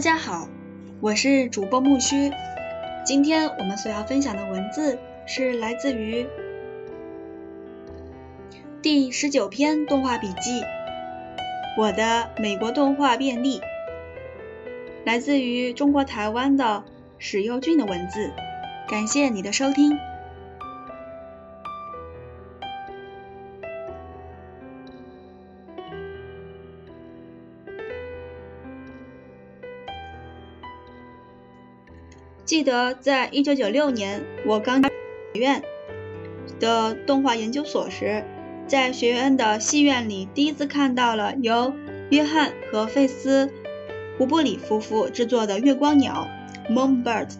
大家好，我是主播木须。今天我们所要分享的文字是来自于第十九篇动画笔记《我的美国动画便利》，来自于中国台湾的史佑俊的文字。感谢你的收听。记得在一九九六年，我刚学院的动画研究所时，在学院的戏院里第一次看到了由约翰和费斯·胡布里夫妇制作的《月光鸟》（Moonbird），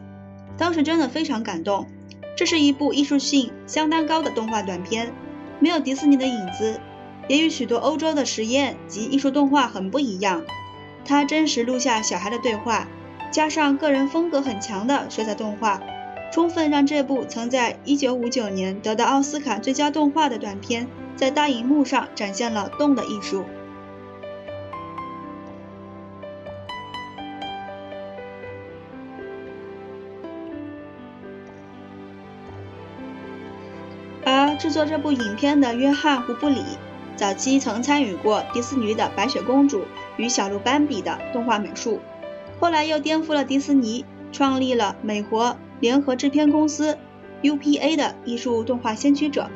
当时真的非常感动。这是一部艺术性相当高的动画短片，没有迪士尼的影子，也与许多欧洲的实验及艺术动画很不一样。它真实录下小孩的对话。加上个人风格很强的水彩动画，充分让这部曾在1959年得到奥斯卡最佳动画的短片，在大荧幕上展现了动的艺术。而制作这部影片的约翰·胡布里，早期曾参与过迪士尼的《白雪公主与小鹿斑比》的动画美术。后来又颠覆了迪士尼，创立了美国联合制片公司 UPA 的艺术动画先驱者。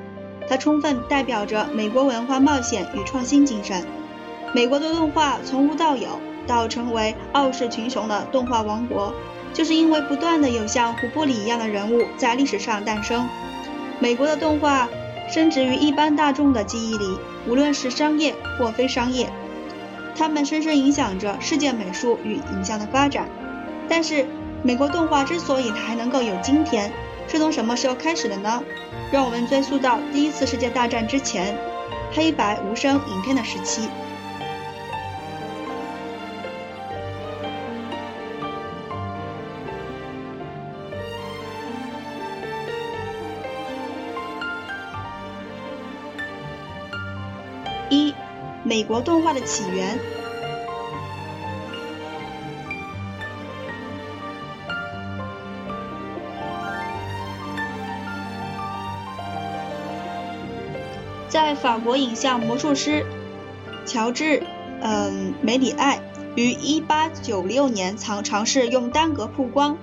他充分代表着美国文化冒险与创新精神。美国的动画从无到有，到成为傲视群雄的动画王国，就是因为不断的有像胡布里一样的人物在历史上诞生。美国的动画深植于一般大众的记忆里，无论是商业或非商业。他们深深影响着世界美术与影像的发展。但是，美国动画之所以还能够有今天，是从什么时候开始的呢？让我们追溯到第一次世界大战之前，黑白无声影片的时期。美国动画的起源，在法国影像魔术师乔治，嗯，梅里爱于一八九六年尝尝试用单格曝光，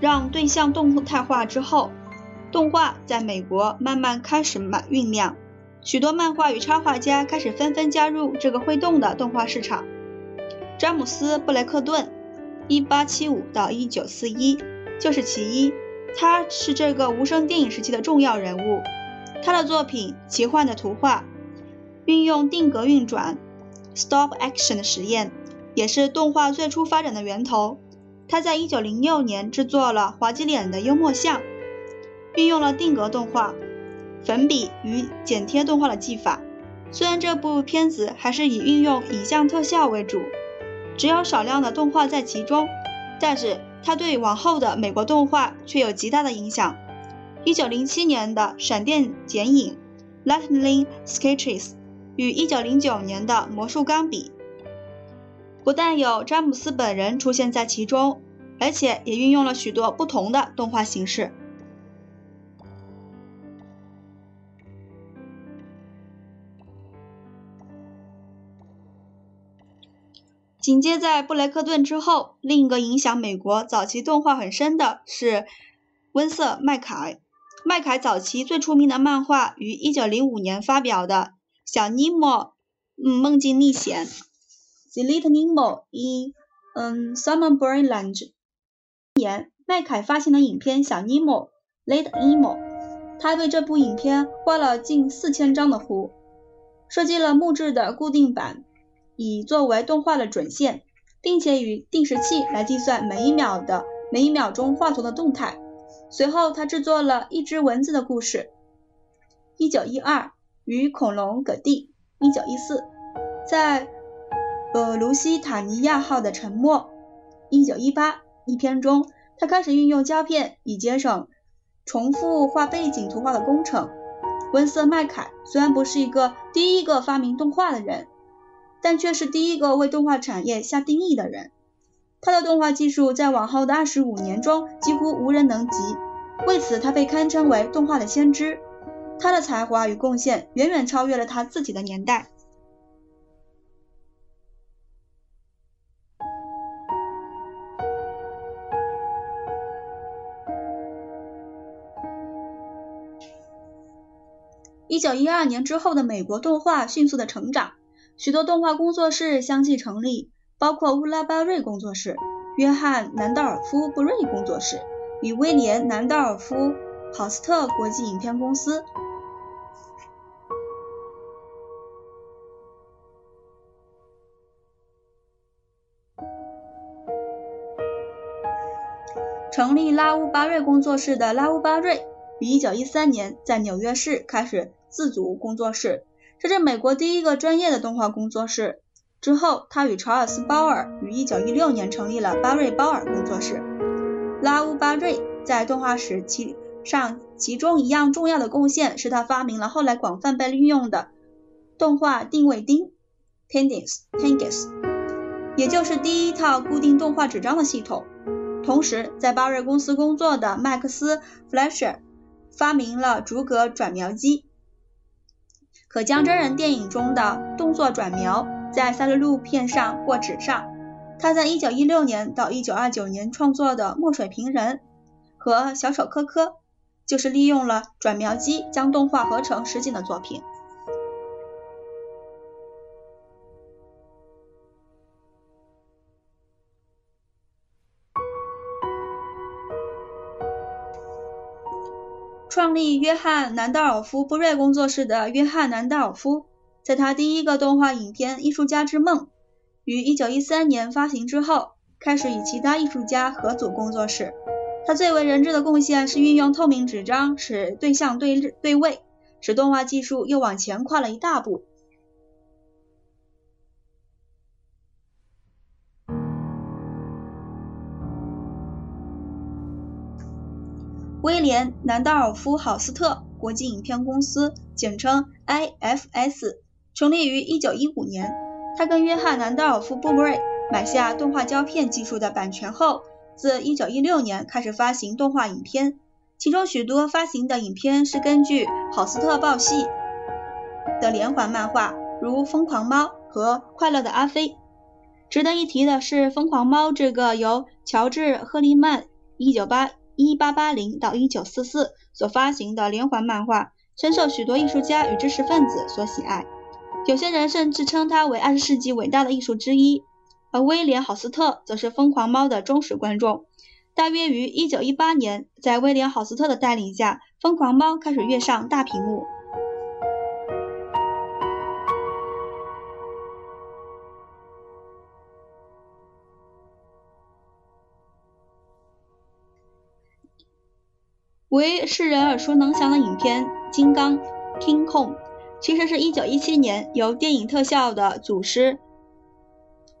让对象动态化之后，动画在美国慢慢开始满酝酿。许多漫画与插画家开始纷纷加入这个会动的动画市场。詹姆斯·布雷克顿 （1875-1941） 就是其一，他是这个无声电影时期的重要人物。他的作品《奇幻的图画》运用定格运转 （stop action） 的实验，也是动画最初发展的源头。他在1906年制作了《滑稽脸的幽默像》，运用了定格动画。粉笔与剪贴动画的技法，虽然这部片子还是以运用影像特效为主，只有少量的动画在其中，但是它对往后的美国动画却有极大的影响。一九零七年的闪电剪影 （Lightning Sketches） 与一九零九年的魔术钢笔，不但有詹姆斯本人出现在其中，而且也运用了许多不同的动画形式。紧接在布雷克顿之后，另一个影响美国早期动画很深的是温瑟麦凯。麦凯早期最出名的漫画于1905年发表的《小尼莫嗯梦境历险》（The Little Nemo in 嗯 Summer Brain Land。年，麦凯发行了影片《小尼莫》（Little Nemo）。他为这部影片画了近四千张的图，设计了木质的固定板。以作为动画的准线，并且与定时器来计算每一秒的每一秒钟画图的动态。随后，他制作了一只蚊子的故事。一九一二，与恐龙葛蒂。一九一四，在呃卢西塔尼亚号的沉没。一九一八，一篇中，他开始运用胶片以节省重复画背景图画的工程。温瑟麦凯虽然不是一个第一个发明动画的人。但却是第一个为动画产业下定义的人。他的动画技术在往后的二十五年中几乎无人能及，为此他被堪称为动画的先知。他的才华与贡献远远超越了他自己的年代。一九一二年之后的美国动画迅速的成长，许多动画工作室相继成立，包括乌拉巴瑞工作室、约翰南道尔夫布瑞工作室与威廉南道尔夫豪斯特国际影片公司。成立拉乌巴瑞工作室的拉乌巴瑞于一九一三年在纽约市开始。自主工作室，这是美国第一个专业的动画工作室。之后，他与查尔斯·鲍尔于1916年成立了巴瑞·鲍尔工作室。拉乌·巴瑞在动画史其上其中一样重要的贡献是他发明了后来广泛被运用的动画定位钉 （Pendings） （Pendings），也就是第一套固定动画纸张的系统。同时，在巴瑞公司工作的麦克斯·弗莱舍发明了逐格转描机。可将真人电影中的动作转描在赛璐璐片上或纸上。他在1916年到1929年创作的《墨水瓶人》和《小丑科科》就是利用了转描机将动画合成实景的作品。创立约翰·南道尔夫·布瑞工作室的约翰·南道尔夫，在他第一个动画影片《艺术家之梦》于1913年发行之后，开始与其他艺术家合组工作室。他最为人知的贡献是运用透明纸张使对象对对位，使动画技术又往前跨了一大步。威廉·南道尔夫·豪斯特国际影片公司，简称 IFS，成立于1915年。他跟约翰·南道尔夫·布瑞买下动画胶片技术的版权后，自1916年开始发行动画影片，其中许多发行的影片是根据豪斯特报系的连环漫画，如《疯狂猫》和《快乐的阿飞》。值得一提的是，《疯狂猫》这个由乔治·赫利曼198。一八八零到一九四四所发行的连环漫画，深受许多艺术家与知识分子所喜爱。有些人甚至称它为二十世纪伟大的艺术之一。而威廉·豪斯特则是《疯狂猫》的忠实观众。大约于一九一八年，在威廉·豪斯特的带领下，《疯狂猫》开始跃上大屏幕。为世人耳熟能详的影片《金刚》（King Kong） 其实是一九一七年由电影特效的祖师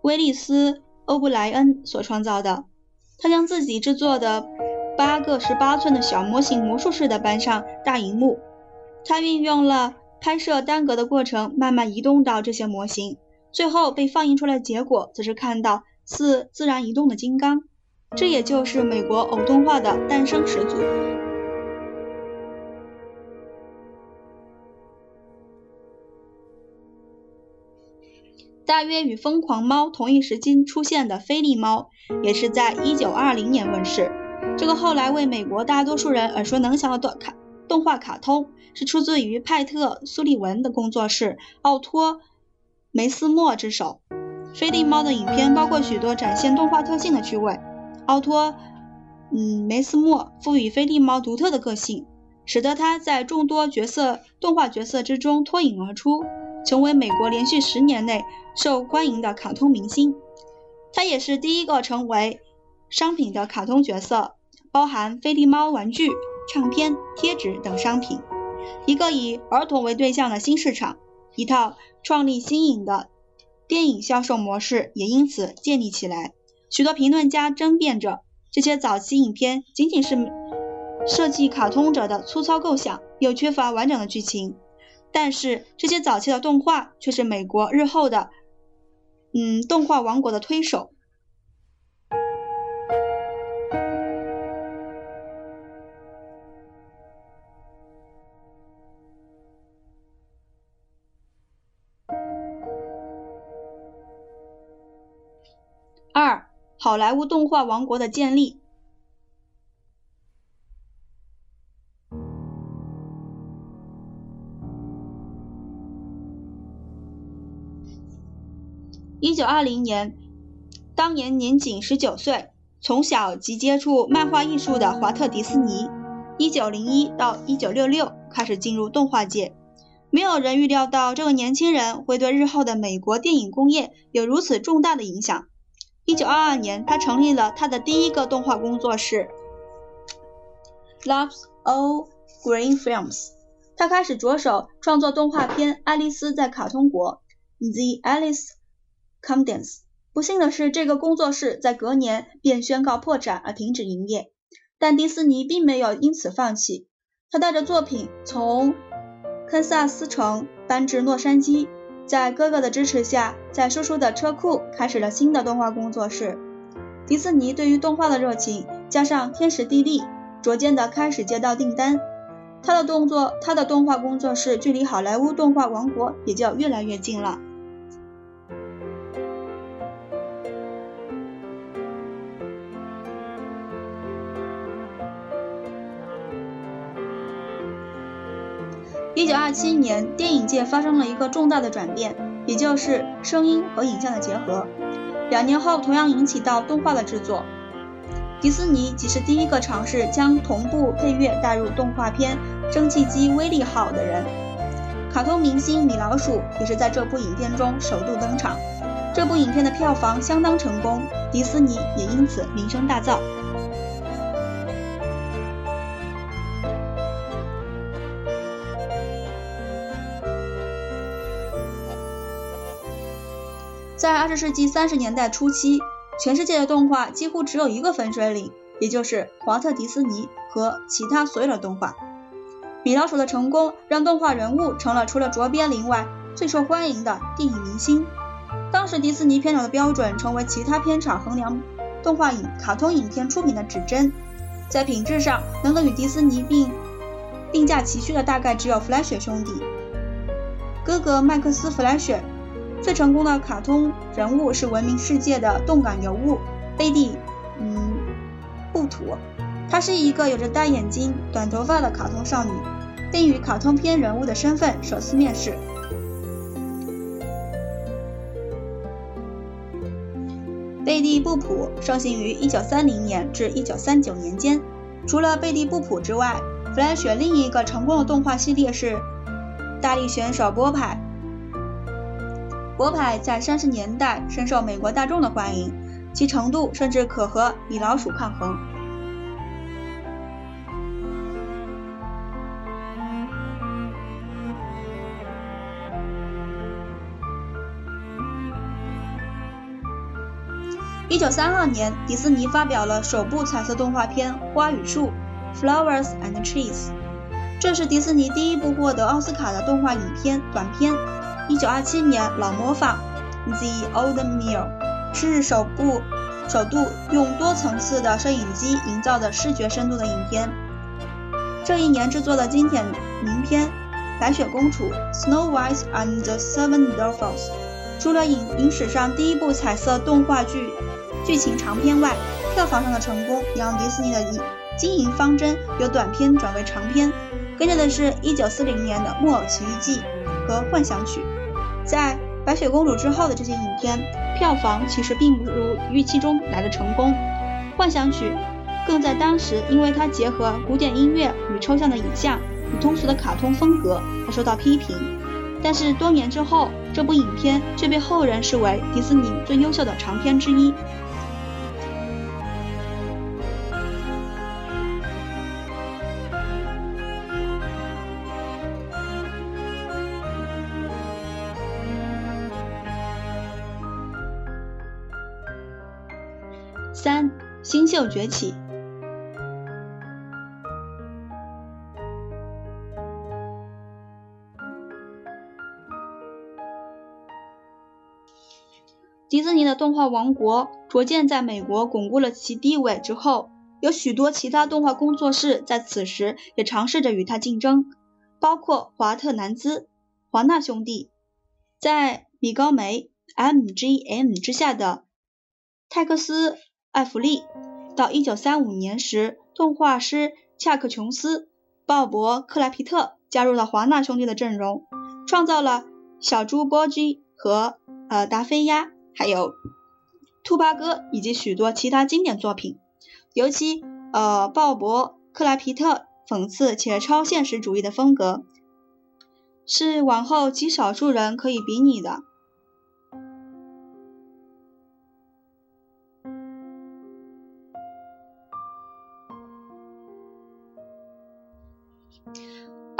威利斯·欧布莱恩所创造的。他将自己制作的八个十八寸的小模型魔术似的搬上大荧幕。他运用了拍摄单格的过程，慢慢移动到这些模型，最后被放映出来的结果则是看到似自然移动的金刚。这也就是美国偶动画的诞生始祖。大约与《疯狂猫》同一时期出现的《菲利猫》，也是在1920年问世。这个后来为美国大多数人耳熟能详的动卡动画卡通，是出自于派特·苏利文的工作室奥托·梅斯莫之手。《菲利猫》的影片包括许多展现动画特性的趣味。奥托·嗯梅斯莫赋予菲利猫独特的个性，使得它在众多角色动画角色之中脱颖而出。成为美国连续十年内受欢迎的卡通明星，他也是第一个成为商品的卡通角色，包含菲利猫玩具、唱片、贴纸等商品。一个以儿童为对象的新市场，一套创立新颖的电影销售模式也因此建立起来。许多评论家争辩着，这些早期影片仅仅是设计卡通者的粗糙构想，又缺乏完整的剧情。但是这些早期的动画却是美国日后的嗯动画王国的推手。二好莱坞动画王国的建立。一九二零年，当年年仅十九岁，从小即接触漫画艺术的华特·迪斯尼，一九零一到一九六六开始进入动画界。没有人预料到这个年轻人会对日后的美国电影工业有如此重大的影响。一九二二年，他成立了他的第一个动画工作室，Loves All Green Films。他开始着手创作动画片《爱丽丝在卡通国》，The Alice。Commons。不幸的是，这个工作室在隔年便宣告破产而停止营业。但迪士尼并没有因此放弃，他带着作品从堪萨斯城搬至洛杉矶，在哥哥的支持下，在叔叔的车库开始了新的动画工作室。迪士尼对于动画的热情，加上天时地利，逐渐的开始接到订单。他的动作，他的动画工作室距离好莱坞动画王国也就越来越近了。一九二七年，电影界发生了一个重大的转变，也就是声音和影像的结合。两年后，同样引起到动画的制作。迪士尼即是第一个尝试将同步配乐带入动画片《蒸汽机威力号》的人。卡通明星米老鼠也是在这部影片中首度登场。这部影片的票房相当成功，迪士尼也因此名声大噪。在二十世纪三十年代初期，全世界的动画几乎只有一个分水岭，也就是华特迪士尼和其他所有的动画。米老鼠的成功让动画人物成了除了卓别林外最受欢迎的电影明星。当时迪士尼片场的标准成为其他片场衡量动画影卡通影片出品的指针。在品质上能够与迪士尼并并驾齐驱的大概只有弗莱雪兄弟。哥哥麦克斯·弗莱雪。最成功的卡通人物是闻名世界的动感尤物贝蒂，嗯，布图。她是一个有着大眼睛、短头发的卡通少女，并以卡通片人物的身份首次面世。贝蒂·布普盛行于1930年至1939年间。除了贝蒂·布普之外，弗莱雪另一个成功的动画系列是大力选手波派。波派在三十年代深受美国大众的欢迎，其程度甚至可和米老鼠抗衡。一九三二年，迪士尼发表了首部彩色动画片《花与树》（Flowers and Trees），这是迪士尼第一部获得奥斯卡的动画影片短片。一九二七年，《老模仿》The Old Mill 是首部首度用多层次的摄影机营造的视觉深度的影片。这一年制作的经典名片《白雪公主》Snow White and the Seven Dwarfs，除了影影史上第一部彩色动画剧剧情长片外，票房上的成功也让迪士尼的经营方针由短片转为长片。跟着的是一九四零年的《木偶奇遇记》和《幻想曲》。在《白雪公主》之后的这些影片，票房其实并不如预期中来的成功。《幻想曲》更在当时，因为它结合古典音乐与抽象的影像与通俗的卡通风格而受到批评。但是多年之后，这部影片却被后人视为迪士尼最优秀的长片之一。秀崛起。迪士尼的动画王国逐渐在美国巩固了其地位之后，有许多其他动画工作室在此时也尝试着与它竞争，包括华特南兹、华纳兄弟，在米高梅 （MGM） 之下的。泰克斯·艾弗利。到1935年时，动画师恰克·琼斯、鲍勃·克莱皮特加入了华纳兄弟的阵容，创造了小猪波基和呃达菲鸭，还有兔八哥以及许多其他经典作品。尤其呃鲍勃·克莱皮特讽刺且超现实主义的风格，是往后极少数人可以比拟的。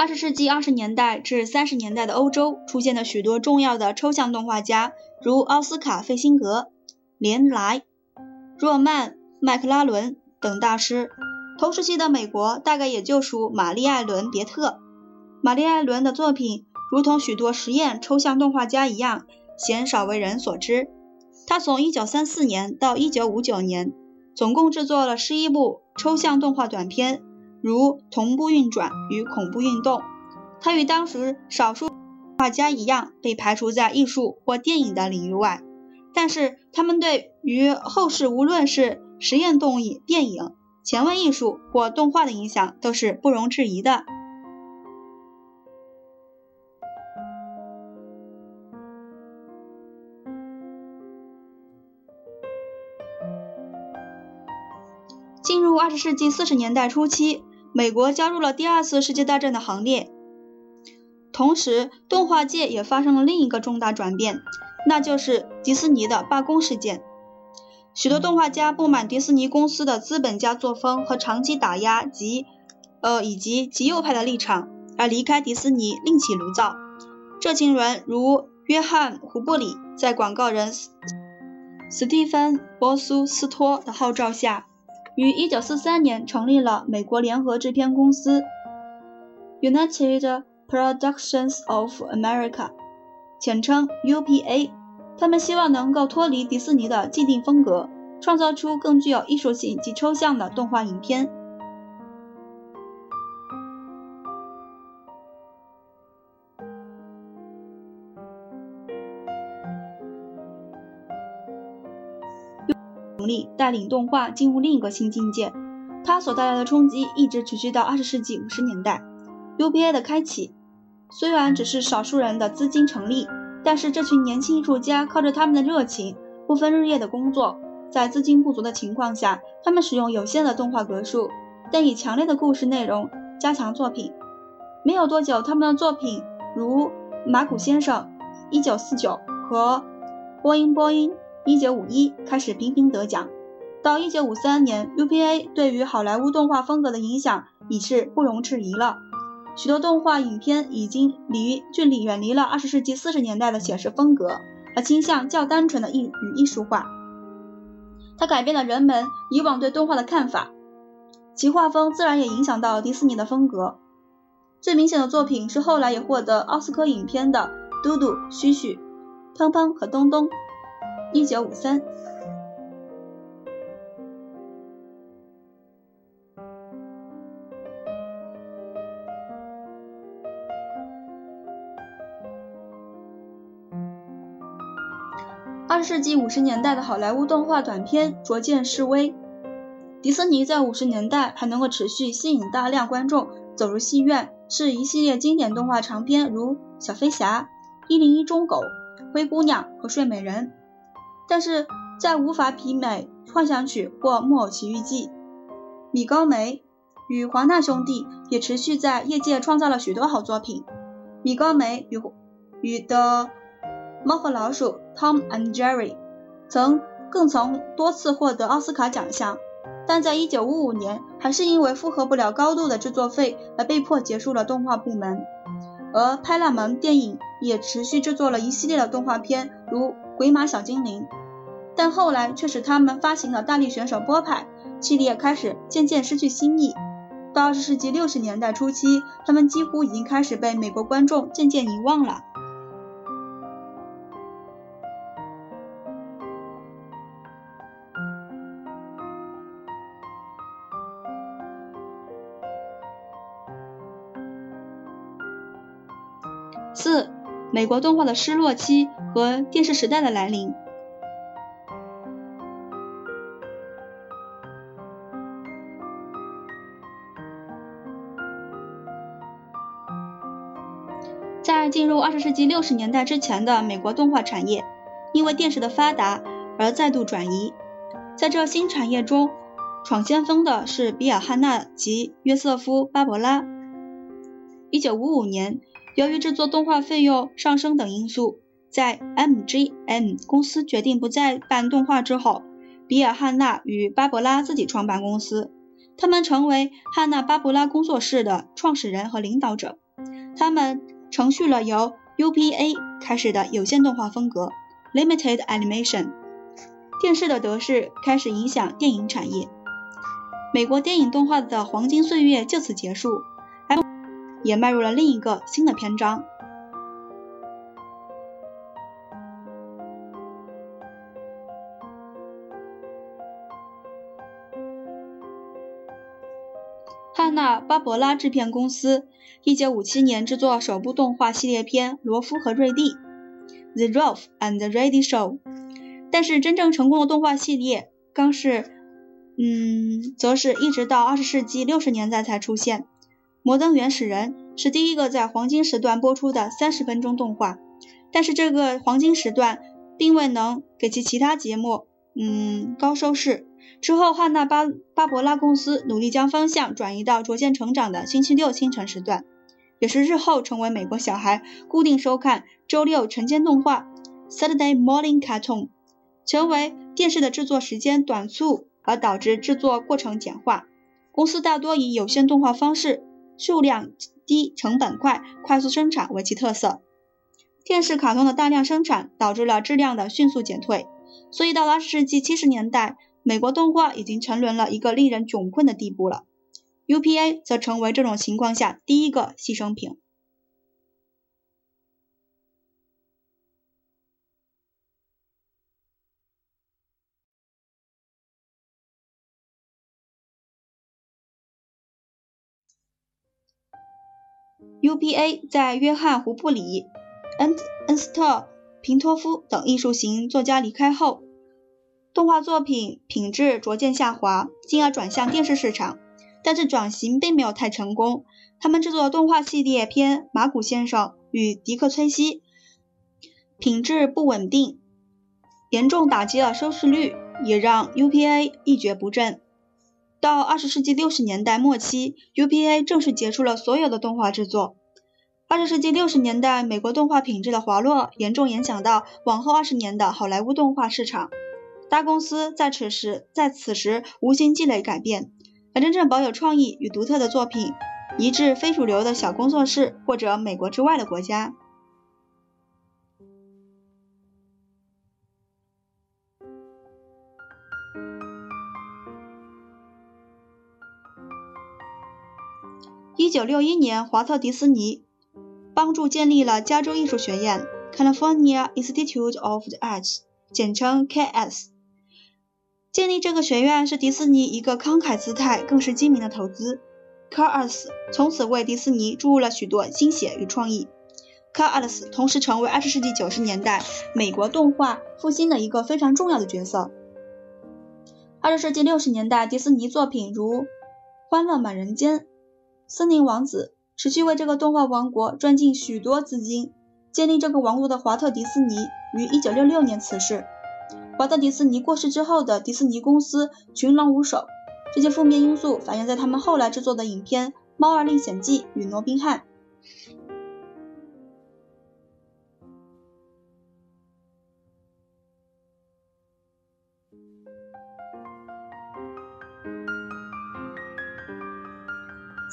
二十世纪二十年代至三十年代的欧洲出现了许多重要的抽象动画家，如奥斯卡·费辛格、连莱、若曼·麦克拉伦等大师。同时期的美国大概也就属玛丽·艾伦·别特。玛丽·艾伦的作品，如同许多实验抽象动画家一样，鲜少为人所知。他从一九三四年到一九五九年，总共制作了十一部抽象动画短片。如同步运转与恐怖运动，他与当时少数画家一样被排除在艺术或电影的领域外，但是他们对于后世无论是实验动影电影、前卫艺术或动画的影响都是不容置疑的。进入二十世纪四十年代初期。美国加入了第二次世界大战的行列，同时动画界也发生了另一个重大转变，那就是迪士尼的罢工事件。许多动画家不满迪士尼公司的资本家作风和长期打压及呃以及极右派的立场，而离开迪士尼另起炉灶。这群人如约翰·胡布里在广告人斯蒂芬·波苏斯托的号召下。于1943年成立了美国联合制片公司 United Productions of America，简称 UPA。他们希望能够脱离迪士尼的既定风格，创造出更具有艺术性及抽象的动画影片。力带领动画进入另一个新境界，它所带来的冲击一直持续到二十世纪五十年代。UPA 的开启虽然只是少数人的资金成立，但是这群年轻艺术家靠着他们的热情，不分日夜的工作，在资金不足的情况下，他们使用有限的动画格数，但以强烈的故事内容加强作品。没有多久，他们的作品如《马古先生》（1949） 和《波音波音》。一九五一开始频频得奖，到一九五三年，UPA 对于好莱坞动画风格的影响已是不容置疑了。许多动画影片已经离距离远离了二十世纪四十年代的写实风格，而倾向较单纯的艺与艺术化。它改变了人们以往对动画的看法，其画风自然也影响到迪士尼的风格。最明显的作品是后来也获得奥斯卡影片的《嘟嘟、嘘嘘、砰砰》和《东东》。一九五三，二十世纪五十年代的好莱坞动画短片逐渐式微。迪士尼在五十年代还能够持续吸引大量观众走入戏院，是一系列经典动画长片，如《小飞侠》《一零一忠狗》《灰姑娘》和《睡美人》。但是在无法媲美《幻想曲》或《木偶奇遇记》，米高梅与华纳兄弟也持续在业界创造了许多好作品。米高梅与与的《猫和老鼠》（Tom and Jerry） 曾更曾多次获得奥斯卡奖项，但在1955年还是因为负荷不了高度的制作费而被迫结束了动画部门。而派拉蒙电影也持续制作了一系列的动画片，如《鬼马小精灵》。但后来却使他们发行了大力选手波派，系列开始渐渐失去新意。到二十世纪六十年代初期，他们几乎已经开始被美国观众渐渐遗忘了。美国动画的失落期和电视时代的来临。在进入二十世纪六十年代之前的美国动画产业，因为电视的发达而再度转移。在这新产业中，闯先锋的是比尔·汉纳及约瑟夫·巴伯拉。一九五五年，由于制作动画费用上升等因素，在 MGM 公司决定不再办动画之后，比尔·汉纳与巴伯拉自己创办公司。他们成为汉娜·巴伯拉工作室的创始人和领导者。他们承续了由 UPA 开始的有线动画风格 （Limited Animation）。电视的得势开始影响电影产业，美国电影动画的黄金岁月就此结束，也迈入了另一个新的篇章。汉娜·巴伯拉制片公司1957年制作首部动画系列片《罗夫和瑞蒂》（The Rolf and the Ready Show），但是真正成功的动画系列刚是，嗯，则是一直到20世纪60年代才出现。《摩登原始人》是第一个在黄金时段播出的30分钟动画，但是这个黄金时段并未能给其其他节目，嗯，高收视。之后，汉娜巴巴伯拉公司努力将方向转移到逐渐成长的星期六清晨时段，也是日后成为美国小孩固定收看周六晨间动画 （Saturday Morning Cartoon），成为电视的制作时间短促而导致制作过程简化。公司大多以有线动画方式，数量低、成本快、快速生产为其特色。电视卡通的大量生产导致了质量的迅速减退，所以到了二十世纪七十年代。美国动画已经沉沦了一个令人窘困的地步了，UPA 则成为这种情况下第一个牺牲品。UPA 在约翰·胡布里、恩恩斯特·平托夫等艺术型作家离开后。动画作品品质逐渐下滑，进而转向电视市场，但是转型并没有太成功。他们制作的动画系列片《马古先生》与《迪克·崔西》品质不稳定，严重打击了收视率，也让 UPA 一蹶不振。到二十世纪六十年代末期，UPA 正式结束了所有的动画制作。二十世纪六十年代，美国动画品质的滑落严重影响到往后二十年的好莱坞动画市场。大公司在此时在此时无心积累改变，而真正保有创意与独特的作品移至非主流的小工作室或者美国之外的国家。一九六一年，华特迪斯尼帮助建立了加州艺术学院 （California Institute of the Arts），简称 KS。建立这个学院是迪士尼一个慷慨姿态，更是精明的投资。卡尔斯从此为迪士尼注入了许多心血与创意。卡尔斯同时成为二十世纪九十年代美国动画复兴的一个非常重要的角色。二十世纪六十年代，迪士尼作品如《欢乐满人间》《森林王子》持续为这个动画王国赚进许多资金。建立这个王国的华特迪斯尼于一九六六年辞世。华特迪斯尼过世之后的迪斯尼公司群狼无首，这些负面因素反映在他们后来制作的影片《猫儿历险记》与《罗宾汉》。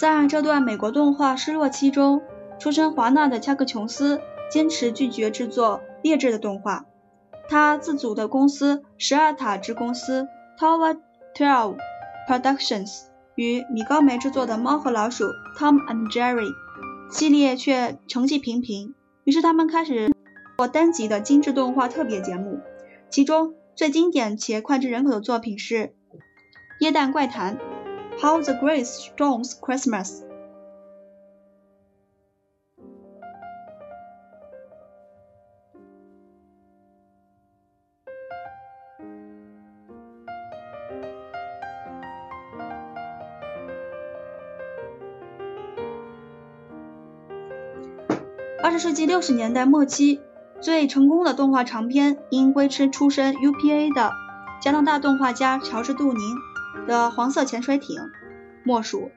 在这段美国动画失落期中，出身华纳的恰克琼斯坚持拒绝制作劣质的动画。他自组的公司十二塔之公司 Tower Twelve Productions 与米高梅制作的《猫和老鼠》Tom and Jerry 系列却成绩平平，于是他们开始做单集的精致动画特别节目，其中最经典且脍炙人口的作品是《耶诞怪谈》How the Grace Stones Christmas。二十世纪六十年代末期，最成功的动画长片因归吃出身 UPA 的加拿大动画家乔治·杜宁的《黄色潜水艇》莫属。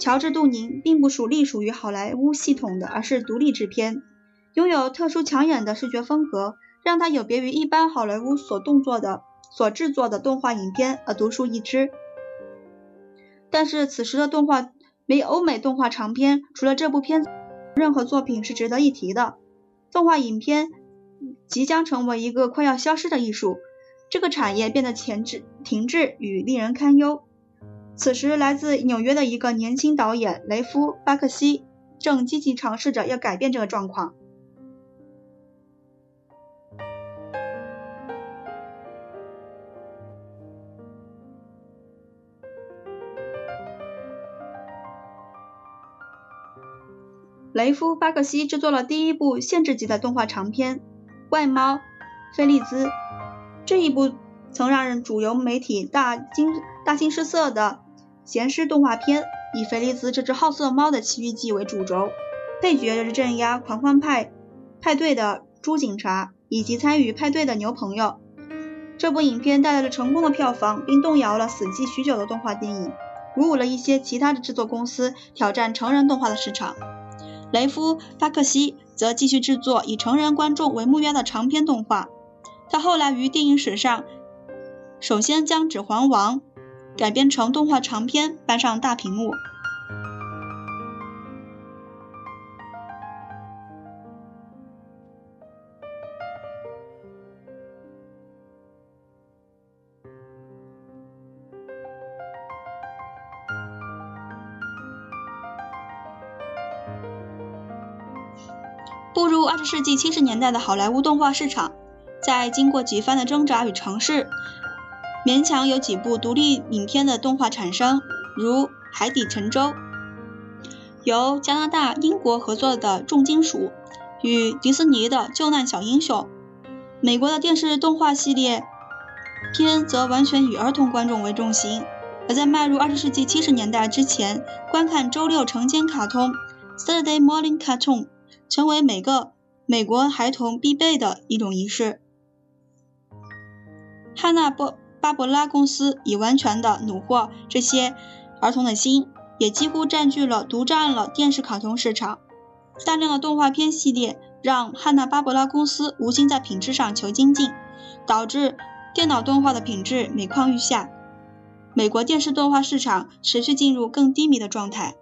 乔治·杜宁并不属隶属于好莱坞系统的，而是独立制片，拥有特殊抢眼的视觉风格，让他有别于一般好莱坞所动作的所制作的动画影片而独树一帜。但是此时的动画美欧美动画长片，除了这部片。任何作品是值得一提的。动画影片即将成为一个快要消失的艺术，这个产业变得前置、停滞与令人堪忧。此时，来自纽约的一个年轻导演雷夫·巴克西正积极尝试着要改变这个状况。雷夫·巴克西制作了第一部限制级的动画长片《怪猫菲利兹》。这一部曾让人主流媒体大惊大惊失色的闲适动画片，以菲利兹这只好色猫的奇遇记为主轴，配角是镇压狂欢派派对的猪警察以及参与派对的牛朋友。这部影片带来了成功的票房，并动摇了死寂许久的动画电影，鼓舞了一些其他的制作公司挑战成人动画的市场。雷夫·巴克西则继续制作以成人观众为目标的长篇动画。到后来于电影史上首先将《指环王》改编成动画长片，搬上大屏幕。步入二十世纪七十年代的好莱坞动画市场，在经过几番的挣扎与尝试，勉强有几部独立影片的动画产生，如《海底沉舟》，由加拿大、英国合作的《重金属》，与迪士尼的《救难小英雄》。美国的电视动画系列片则完全以儿童观众为重心。而在迈入二十世纪七十年代之前，观看周六晨间卡通《Saturday Morning Cartoon》。成为每个美国孩童必备的一种仪式。汉娜波巴伯拉公司已完全的虏获这些儿童的心，也几乎占据了独占了电视卡通市场。大量的动画片系列让汉娜巴伯拉公司无心在品质上求精进，导致电脑动画的品质每况愈下。美国电视动画市场持续进入更低迷的状态。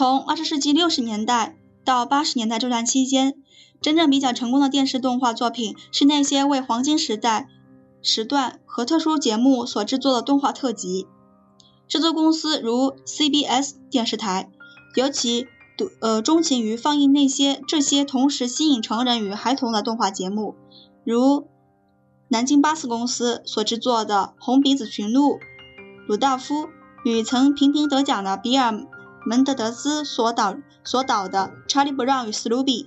从二十世纪六十年代到八十年代这段期间，真正比较成功的电视动画作品是那些为黄金时代时段和特殊节目所制作的动画特辑。制作公司如 CBS 电视台，尤其呃钟情于放映那些这些同时吸引成人与孩童的动画节目，如南京巴斯公司所制作的《红鼻子驯鹿》，鲁道夫与曾频频得奖的比尔。门德德斯所导所导的《查理·布朗与史努比》，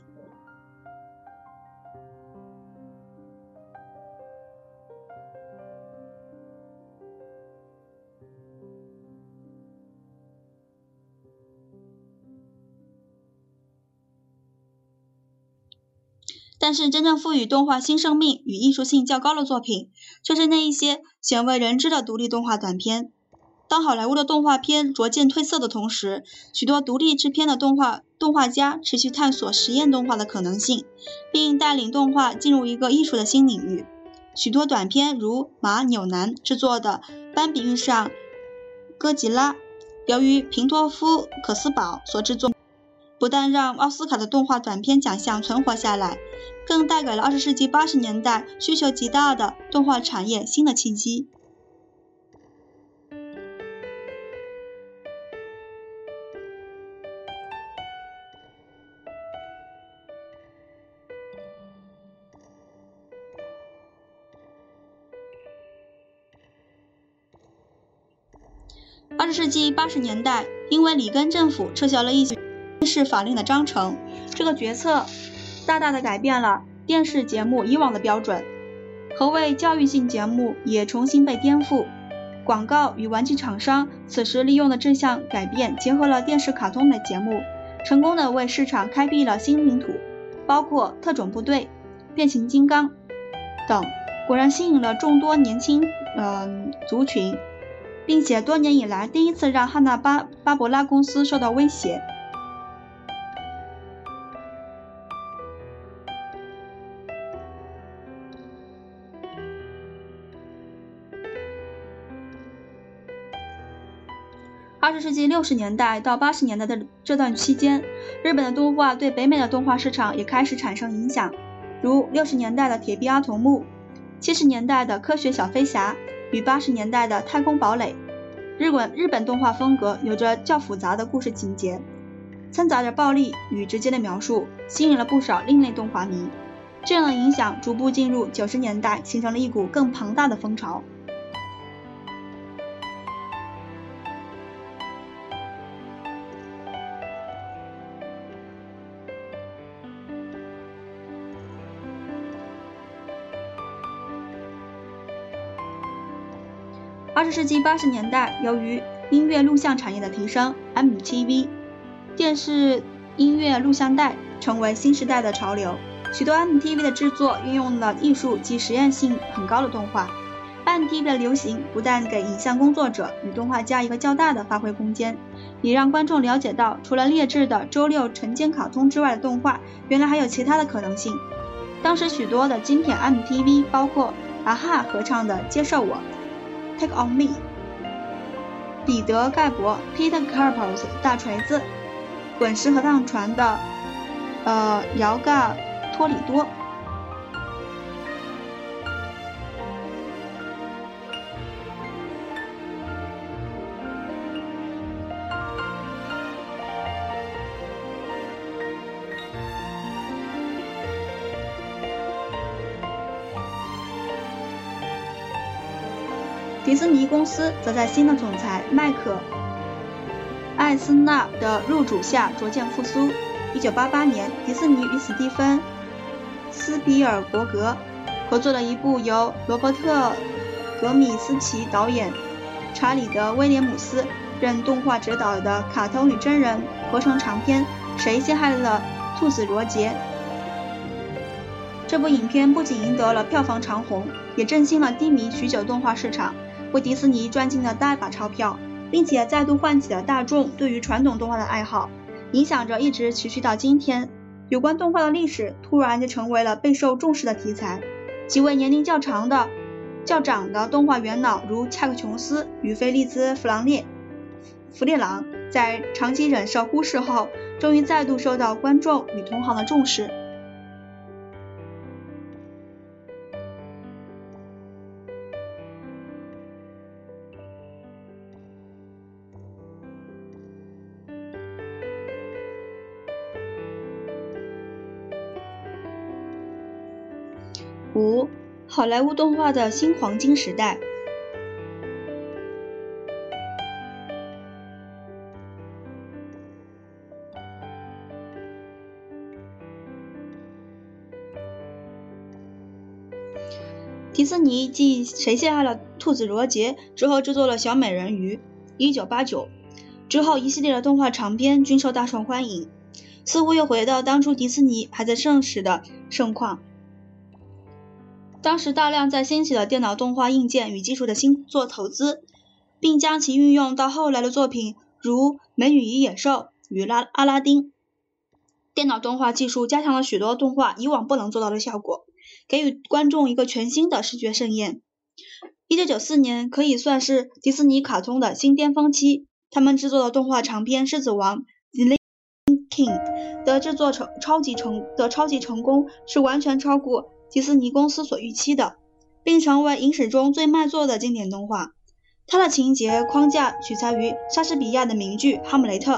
但是真正赋予动画新生命与艺术性较高的作品，却是那一些鲜为人知的独立动画短片。当好莱坞的动画片逐渐褪色的同时，许多独立制片的动画动画家持续探索实验动画的可能性，并带领动画进入一个艺术的新领域。许多短片如马纽南制作的《斑比遇上哥吉拉》，由于平托夫可斯堡所制作，不但让奥斯卡的动画短片奖项存活下来，更带给了二十世纪八十年代需求极大的动画产业新的契机。纪八十年代，因为里根政府撤销了一些电视法令的章程，这个决策大大的改变了电视节目以往的标准。何谓教育性节目也重新被颠覆。广告与玩具厂商此时利用了这项改变，结合了电视卡通的节目，成功的为市场开辟了新领土，包括特种部队、变形金刚等，果然吸引了众多年轻嗯族群。并且多年以来第一次让汉娜巴巴伯拉公司受到威胁。二十世纪六十年代到八十年代的这段期间，日本的动画对北美的动画市场也开始产生影响，如六十年代的《铁臂阿童木》，七十年代的《科学小飞侠》。与八十年代的《太空堡垒》，日本日本动画风格有着较复杂的故事情节，掺杂着暴力与直接的描述，吸引了不少另类动画迷。这样的影响逐步进入九十年代，形成了一股更庞大的风潮。二十世纪八十年代，由于音乐录像产业的提升，MTV 电视音乐录像带成为新时代的潮流。许多 MTV 的制作运用了艺术及实验性很高的动画。MTV 的流行不但给影像工作者与动画家一个较大的发挥空间，也让观众了解到，除了劣质的周六晨间卡通之外的动画，原来还有其他的可能性。当时许多的经典 MTV 包括啊哈合唱的《接受我》。Take on me，彼得盖博 Peter Carpos 大锤子，滚石合唱团的呃姚盖托里多。迪士尼公司则在新的总裁迈克·艾斯纳的入主下逐渐复苏。1988年，迪士尼与史蒂芬·斯皮尔伯格合作了一部由罗伯特·格米斯奇导演、查理德·威廉姆斯任动画指导的卡通与真人合成长片《谁陷害了兔子罗杰》。这部影片不仅赢得了票房长虹，也振兴了低迷许久动画市场。为迪士尼赚进了大把钞票，并且再度唤起了大众对于传统动画的爱好，影响着一直持续到今天。有关动画的历史突然就成为了备受重视的题材。几位年龄较长的、较长的动画元老，如恰克·琼斯与菲利兹·弗朗列、弗列朗，在长期忍受忽视后，终于再度受到观众与同行的重视。好莱坞动画的新黄金时代。迪士尼继《谁陷害了兔子罗杰》之后，制作了《小美人鱼》（1989）。之后一系列的动画长片均受大受欢迎，似乎又回到当初迪士尼还在盛时的盛况。当时大量在兴起的电脑动画硬件与技术的新做投资，并将其运用到后来的作品，如《美女与野兽》与《拉阿拉丁》。电脑动画技术加强了许多动画以往不能做到的效果，给予观众一个全新的视觉盛宴。1994年可以算是迪士尼卡通的新巅峰期，他们制作的动画长片《狮子王》《The King》的制作成超级成的超级成功，是完全超过。迪士尼公司所预期的，并成为影史中最卖座的经典动画。它的情节框架取材于莎士比亚的名剧《哈姆雷特》。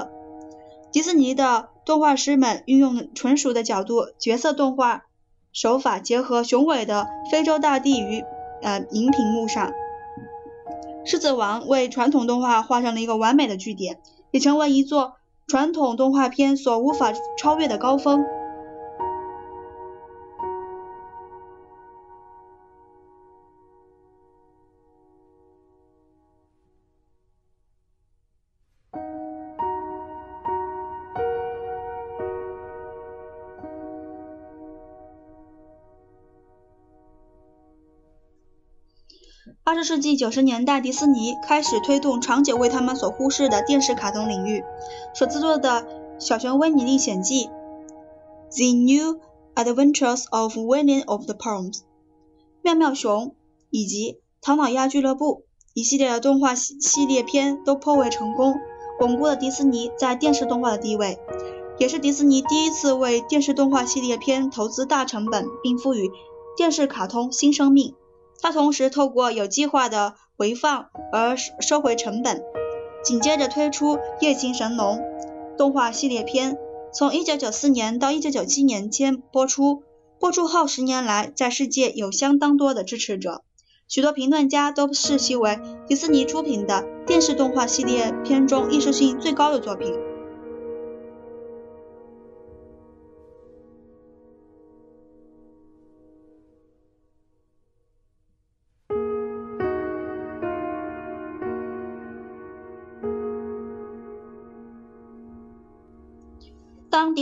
迪士尼的动画师们运用纯熟的角度角色动画手法，结合雄伟的非洲大地与呃银屏幕上，狮子王》为传统动画画上了一个完美的句点，也成为一座传统动画片所无法超越的高峰。十世纪九十年代，迪士尼开始推动长久为他们所忽视的电视卡通领域，所制作的《小熊维尼历险记》（The New Adventures of Winnie of the Palms）、《妙妙熊》以及《唐老鸭俱乐部》一系列的动画系列片都颇为成功，巩固了迪士尼在电视动画的地位，也是迪士尼第一次为电视动画系列片投资大成本，并赋予电视卡通新生命。他同时透过有计划的回放而收回成本，紧接着推出《夜行神龙》动画系列片，从1994年到1997年间播出。播出后十年来，在世界有相当多的支持者，许多评论家都视其为迪士尼出品的电视动画系列片中艺术性最高的作品。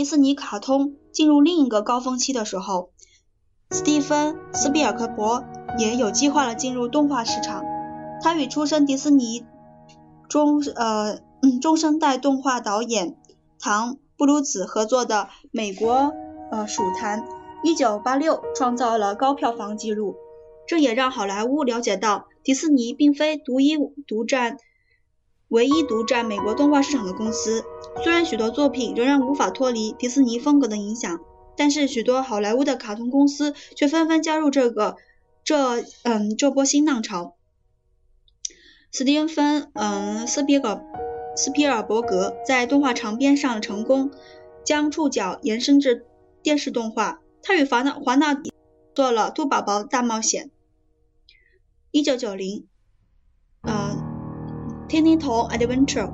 迪士尼卡通进入另一个高峰期的时候，斯蒂芬·斯皮尔克伯也有计划了进入动画市场。他与出身迪士尼中呃中生代动画导演唐·布鲁兹合作的《美国呃鼠谈》1986创造了高票房纪录。这也让好莱坞了解到，迪士尼并非独一独占。唯一独占美国动画市场的公司，虽然许多作品仍然无法脱离迪士尼风格的影响，但是许多好莱坞的卡通公司却纷纷加入这个这嗯这波新浪潮。斯蒂芬嗯斯皮尔斯皮尔伯格在动画长片上成功，将触角延伸至电视动画。他与华纳华纳做了《兔宝宝大冒险》。一九九零，嗯。《天天童 Adventure》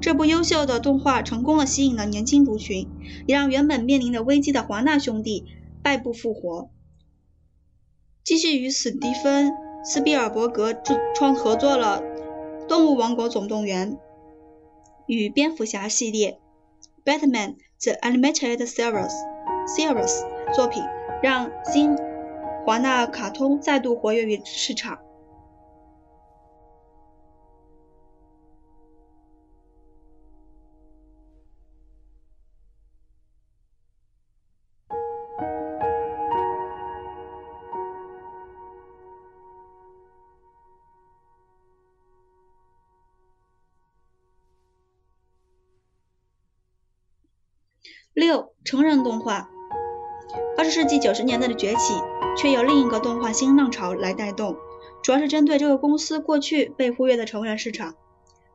这部优秀的动画成功的吸引了年轻族群，也让原本面临着危机的华纳兄弟败部复活，继续与史蒂芬·斯皮尔伯格创合作了《动物王国总动员》与蝙蝠侠系列《Batman the Animated Series》series 作品，让新华纳卡通再度活跃于市场。六成人动画，二十世纪九十年代的崛起，却由另一个动画新浪潮来带动，主要是针对这个公司过去被忽略的成人市场。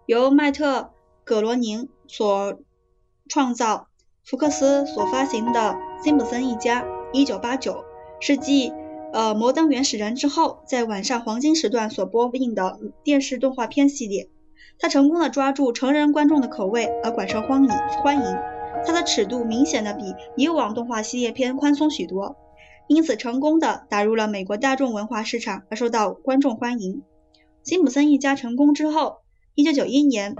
由迈特·葛罗宁所创造，福克斯所发行的《辛普森一家》（一九八九）是继《呃摩登原始人》之后，在晚上黄金时段所播映的电视动画片系列。它成功的抓住成人观众的口味而广受欢迎。欢迎。它的尺度明显的比以往动画系列片宽松许多，因此成功的打入了美国大众文化市场而受到观众欢迎。辛普森一家成功之后，1991年，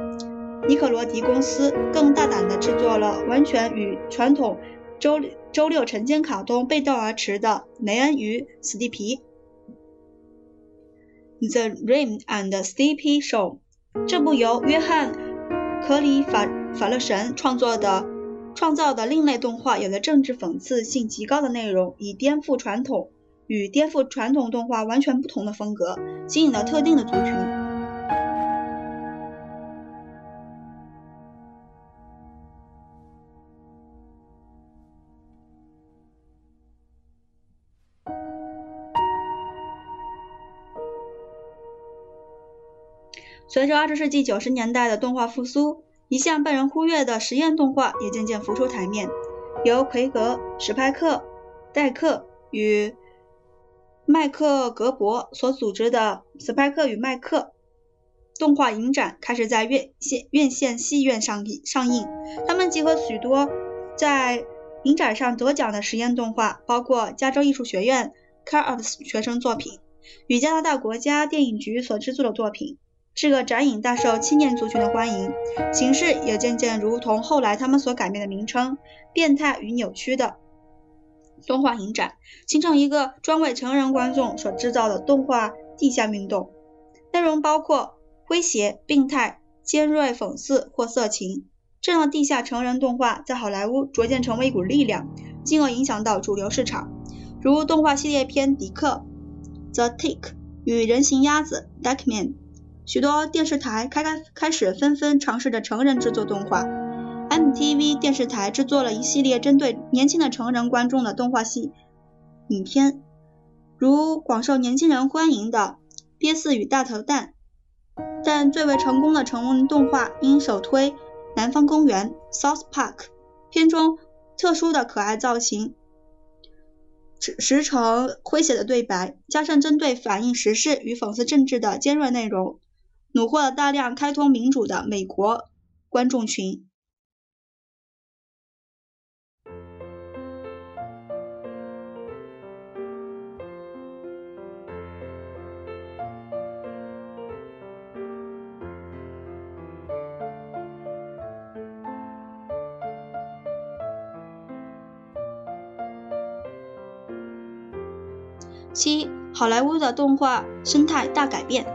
尼克罗迪公司更大胆的制作了完全与传统周周六晨间卡通背道而驰的《梅恩与史蒂皮》（The Rain and Stimpy Show）。这部由约翰·克里法法勒神创作的。创造的另类动画有着政治讽刺性极高的内容，以颠覆传统与颠覆传统动画完全不同的风格，吸引了特定的族群。随着二十世纪九十年代的动画复苏。一向被人忽略的实验动画也渐渐浮出台面，由奎格·史派克、戴克与麦克格伯所组织的《史派克与麦克》动画影展开始在院线院线戏院上映上映。他们集合许多在影展上得奖的实验动画，包括加州艺术学院 CARES 学生作品与加拿大国家电影局所制作的作品。这个展影大受青年族群的欢迎，形式也渐渐如同后来他们所改变的名称“变态与扭曲”的动画影展，形成一个专为成人观众所制造的动画地下运动。内容包括诙谐、病态、尖锐、讽刺或色情。这样的地下成人动画在好莱坞逐渐成为一股力量，进而影响到主流市场，如动画系列片《迪克》（The Tick） 与人形鸭子《Duckman》。许多电视台开开开始纷纷尝试着成人制作动画。MTV 电视台制作了一系列针对年轻的成人观众的动画系影片，如广受年轻人欢迎的《憋死与大头蛋》。但最为成功的成人动画应首推《南方公园》（South Park） 片中特殊的可爱造型、时成诙谐的对白，加上针对反映时事与讽刺政治的尖锐内容。虏获了大量开通民主的美国观众群。七，好莱坞的动画生态大改变。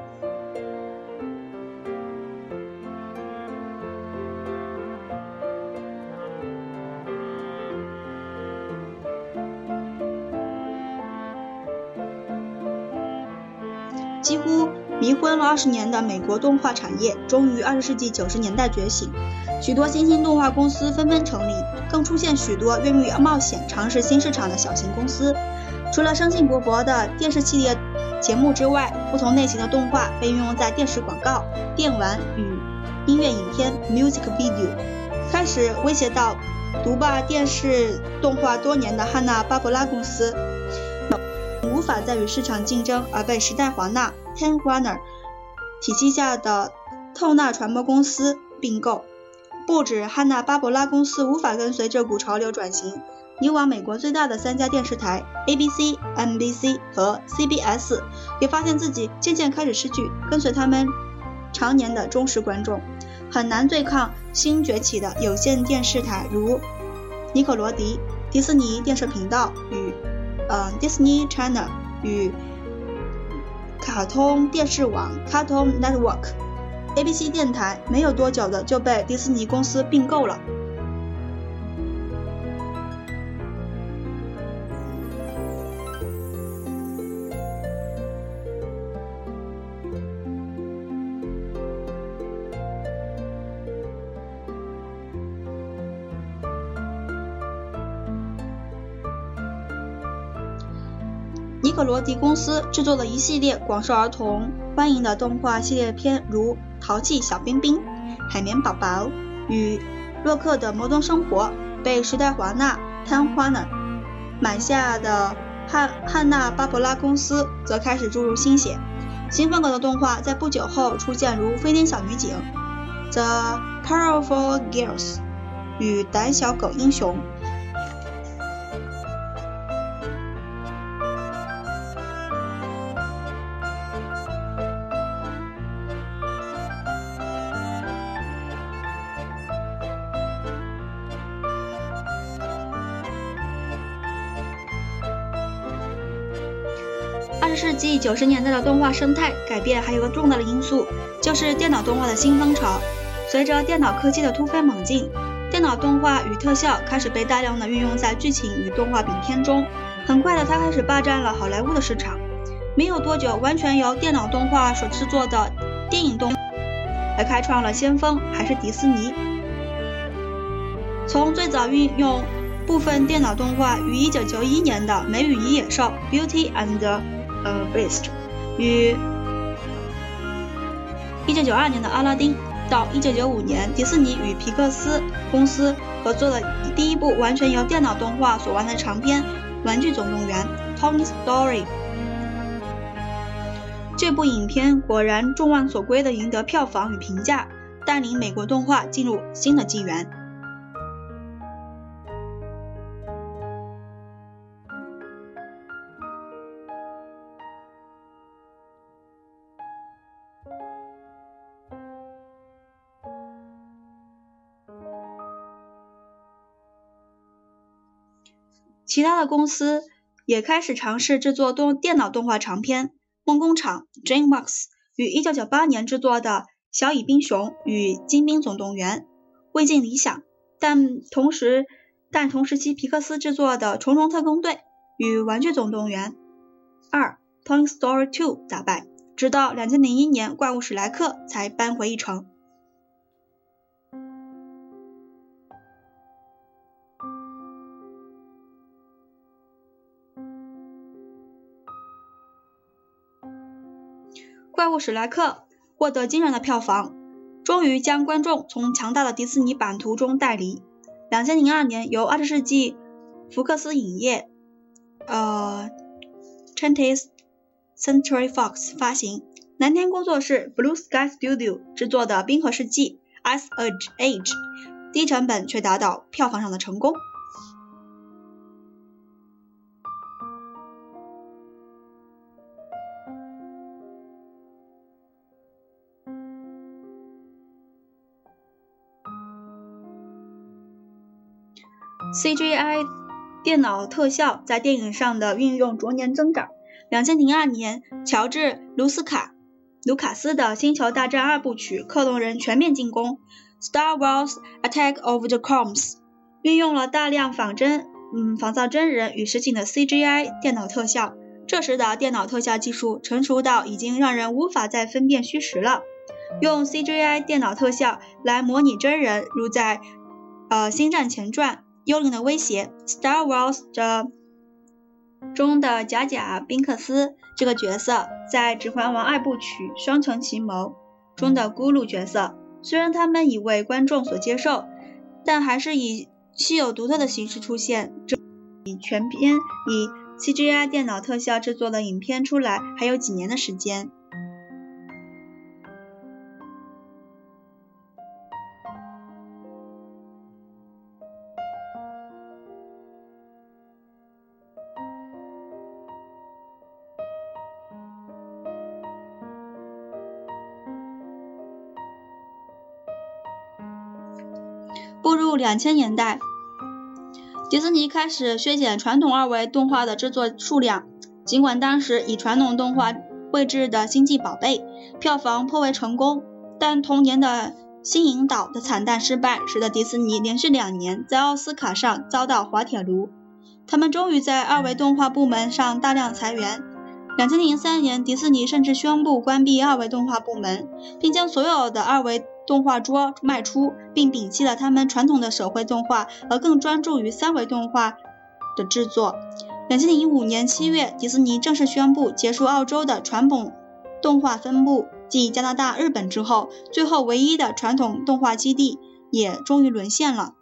迷昏了二十年的美国动画产业，终于二十世纪九十年代觉醒。许多新兴动画公司纷纷成立，更出现许多愿意冒险尝试新市场的小型公司。除了生性勃勃的电视系列节目之外，不同类型的动画被运用在电视广告、电玩与音乐影片 （music video），开始威胁到独霸电视动画多年的汉娜·巴伯拉公司。无法再与市场竞争，而被时代华纳 （Time Warner） 体系下的透纳传播公司并购。不止汉娜·巴伯拉公司无法跟随这股潮流转型，以往美国最大的三家电视台 （ABC、NBC 和 CBS） 也发现自己渐渐开始失去跟随他们常年的忠实观众，很难对抗新崛起的有线电视台如尼可罗迪、迪士尼电视频道与。嗯，Disney Channel 与卡通电视网 Cartoon Network，ABC 电台没有多久的就被迪士尼公司并购了。克罗迪公司制作了一系列广受儿童欢迎的动画系列片，如《淘气小兵兵》《海绵宝宝》与《洛克的摩登生活》。被时代华纳 （Time Warner） 买下的汉汉娜·巴伯拉公司则开始注入新血。新风格的动画在不久后出现，如《飞天小女警》《The Powerful Girls》与《胆小狗英雄》。纪九十年代的动画生态改变还有个重大的因素，就是电脑动画的新风潮。随着电脑科技的突飞猛进，电脑动画与特效开始被大量的运用在剧情与动画影片中。很快的，它开始霸占了好莱坞的市场。没有多久，完全由电脑动画所制作的电影动，而开创了先锋还是迪士尼。从最早运用部分电脑动画于一九九一年的《美女与野兽》（Beauty and 呃，Beast 与1992年的《阿拉丁》，到1995年，迪士尼与皮克斯公司合作了第一部完全由电脑动画所完成的长片《玩具总动员》（Toy Story）。这部影片果然众望所归的赢得票房与评价，带领美国动画进入新的纪元。其他的公司也开始尝试制作动电脑动画长片。梦工厂 （DreamWorks） 于1998年制作的《小蚁兵熊与精兵总动员》未尽理想，但同时但同时期皮克斯制作的《虫虫特工队》与《玩具总动员2 Toy Story 2》打败，直到2001年《怪物史莱克》才扳回一城。怪物史莱克获得惊人的票房，终于将观众从强大的迪士尼版图中带离。两千零二年由二十世纪福克斯影业，呃，Twentieth Century Fox 发行，蓝天工作室 Blue Sky Studio 制作的《冰河世纪》Ice Age，低成本却达到票房上的成功。CGI 电脑特效在电影上的运用逐年增长。两千零二年，乔治·卢斯卡卢卡斯的《星球大战》二部曲《克隆人全面进攻》（Star Wars: Attack of the Clones） 运用了大量仿真、嗯仿造真人与实景的 CGI 电脑特效。这时的电脑特效技术成熟到已经让人无法再分辨虚实了。用 CGI 电脑特效来模拟真人，如在呃《星战前传》。幽灵的威胁，《Star Wars》的中的贾贾宾克斯这个角色，在《指环王》二部曲《双城奇谋》中的咕噜角色，虽然他们已为观众所接受，但还是以稀有独特的形式出现。这以全片以 CGI 电脑特效制作的影片出来，还有几年的时间。两千年代，迪士尼开始削减传统二维动画的制作数量。尽管当时以传统动画绘制的《星际宝贝》票房颇为成功，但同年的《新引导》的惨淡失败，使得迪士尼连续两年在奥斯卡上遭到滑铁卢。他们终于在二维动画部门上大量裁员。两千零三年，迪士尼甚至宣布关闭二维动画部门，并将所有的二维。动画桌卖出，并摒弃了他们传统的手绘动画，而更专注于三维动画的制作。两千零五年七月，迪士尼正式宣布结束澳洲的传统动画分布，继加拿大、日本之后，最后唯一的传统动画基地也终于沦陷了。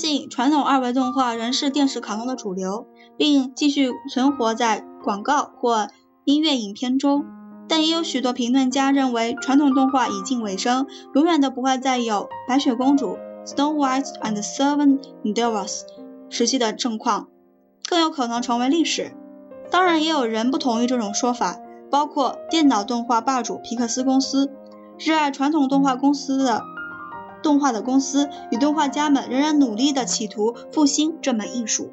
信传统二维动画仍是电视卡通的主流，并继续存活在广告或音乐影片中。但也有许多评论家认为，传统动画已近尾声，永远都不会再有白雪公主 （Snow White and the Seven Dwarfs） 时期的盛况，更有可能成为历史。当然，也有人不同意这种说法，包括电脑动画霸主皮克斯公司、热爱传统动画公司的。动画的公司与动画家们仍然努力地企图复兴这门艺术。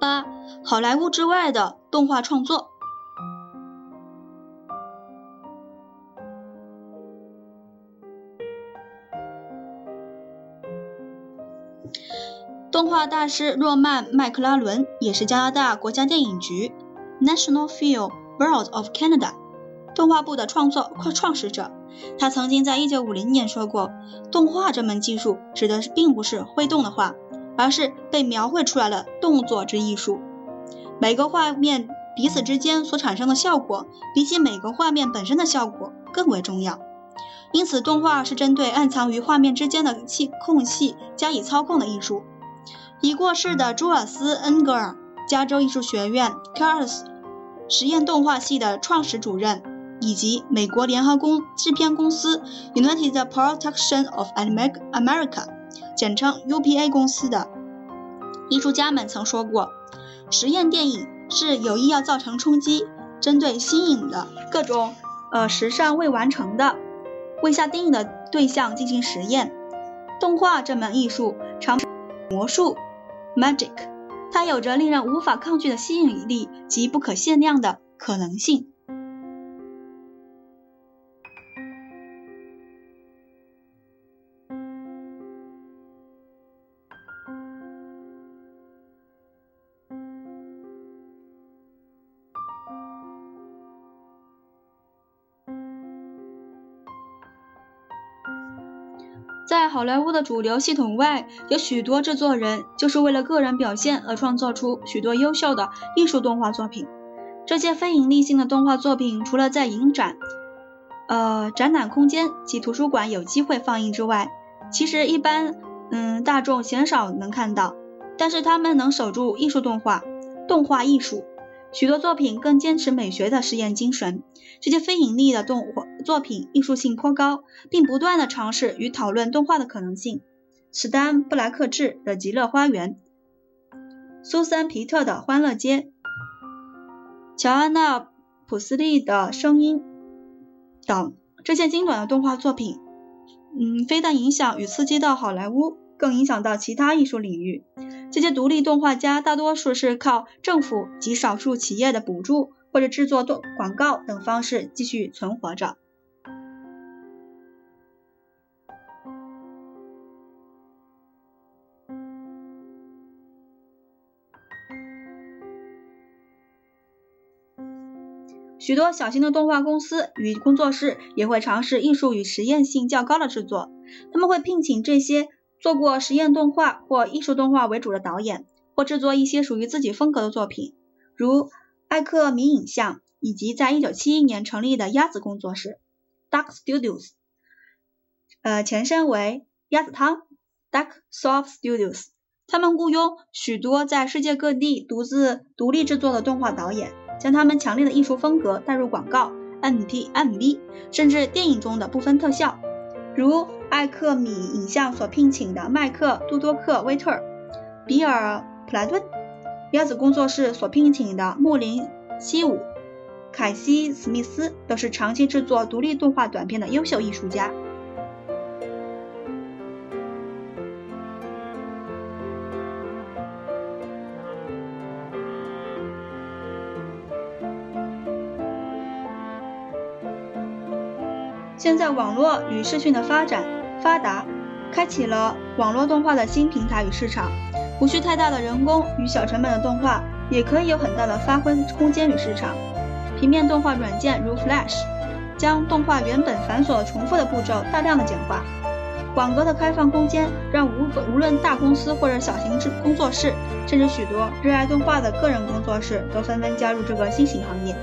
八，好莱坞之外的动画创作。动画大师诺曼·麦克拉伦也是加拿大国家电影局 （National Film Board of Canada） 动画部的创作创始者。他曾经在1950年说过：“动画这门技术指的是并不是会动的画，而是被描绘出来的动作之艺术。每个画面彼此之间所产生的效果，比起每个画面本身的效果更为重要。因此，动画是针对暗藏于画面之间的空隙加以操控的艺术。”已过世的朱尔斯·恩格尔，加州艺术学院 （CARS） 实验动画系的创始主任，以及美国联合公制片公司 United Production of America（ 简称 UPA） 公司的艺术家们曾说过：“实验电影是有意要造成冲击，针对新颖的各种呃时尚未完成的、为下定义的对象进行实验。动画这门艺术常魔术。” Magic，它有着令人无法抗拒的吸引力及不可限量的可能性。好莱坞的主流系统外，有许多制作人就是为了个人表现而创作出许多优秀的艺术动画作品。这些非盈利性的动画作品，除了在影展、呃展览空间及图书馆有机会放映之外，其实一般嗯大众鲜少能看到。但是他们能守住艺术动画、动画艺术。许多作品更坚持美学的实验精神。这些非盈利的动画作品艺术性颇高，并不断地尝试与讨论动画的可能性。史丹·布莱克治的《极乐花园》，苏珊·皮特的《欢乐街》，乔安娜·普斯利的《声音》等这些精短的动画作品，嗯，非但影响与刺激到好莱坞，更影响到其他艺术领域。这些独立动画家大多数是靠政府及少数企业的补助或者制作动广告等方式继续存活着。许多小型的动画公司与工作室也会尝试艺术与实验性较高的制作，他们会聘请这些。做过实验动画或艺术动画为主的导演，或制作一些属于自己风格的作品，如艾克米影像，以及在1971年成立的鸭子工作室 （Duck Studios），呃，前身为鸭子汤 （Duck Soft Studios）。他们雇佣许多在世界各地独自独立制作的动画导演，将他们强烈的艺术风格带入广告、MP、MV，甚至电影中的部分特效，如。艾克米影像所聘请的麦克·杜多克·威特、比尔·普莱顿，标子工作室所聘请的穆林·西武、凯西·史密斯，都是长期制作独立动画短片的优秀艺术家。现在，网络与视讯的发展。发达，开启了网络动画的新平台与市场。无需太大的人工与小成本的动画，也可以有很大的发挥空间与市场。平面动画软件如 Flash，将动画原本繁琐重复的步骤大量的简化。网格的开放空间，让无无论大公司或者小型制工作室，甚至许多热爱动画的个人工作室，都纷纷加入这个新型行业。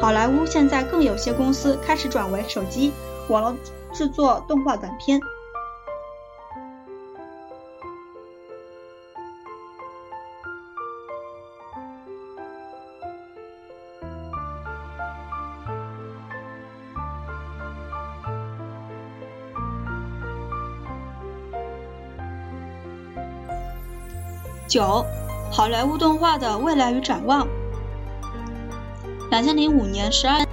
好莱坞现在更有些公司开始转为手机网络。制作动画短片。九，好莱坞动画的未来与展望。两千零五年十二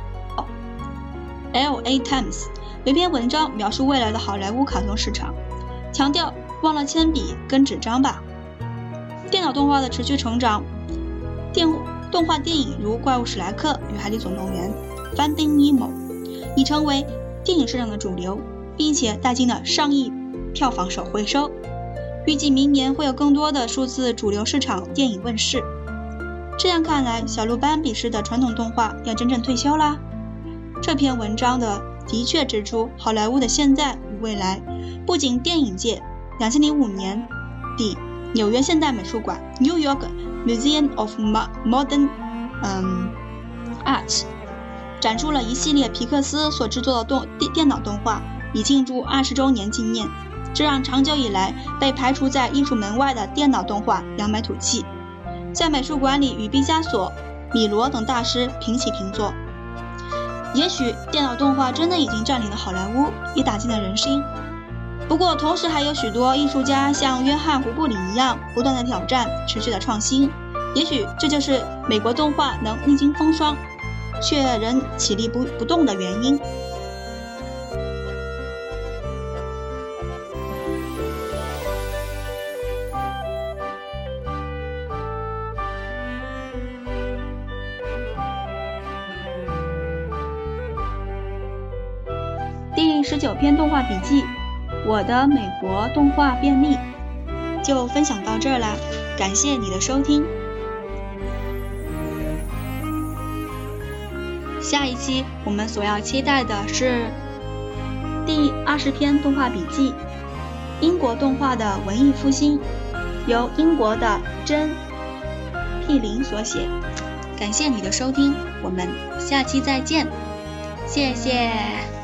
，L A Times。有一篇文章描述未来的好莱坞卡通市场，强调忘了铅笔跟纸张吧。电脑动画的持续成长，电动画电影如《怪物史莱克》与《海底总动员》（Finding Nemo） 已成为电影市场的主流，并且带进了上亿票房首回收。预计明年会有更多的数字主流市场电影问世。这样看来，小鹿斑比式的传统动画要真正退休啦。这篇文章的的确指出好莱坞的现在与未来。不仅电影界，两千零五年底，纽约现代美术馆 （New York Museum of Modern 嗯 Art） 展出了一系列皮克斯所制作的动电电脑动画，以庆祝二十周年纪念。这让长久以来被排除在艺术门外的电脑动画扬眉吐气，在美术馆里与毕加索、米罗等大师平起平坐。也许电脑动画真的已经占领了好莱坞，也打进了人心。不过，同时还有许多艺术家像约翰·胡布里一样，不断的挑战，持续的创新。也许这就是美国动画能历经风霜，却仍起立不不动的原因。篇动画笔记，我的美国动画便利就分享到这儿啦，感谢你的收听。下一期我们所要期待的是第二十篇动画笔记，英国动画的文艺复兴，由英国的真 P 林所写。感谢你的收听，我们下期再见，谢谢。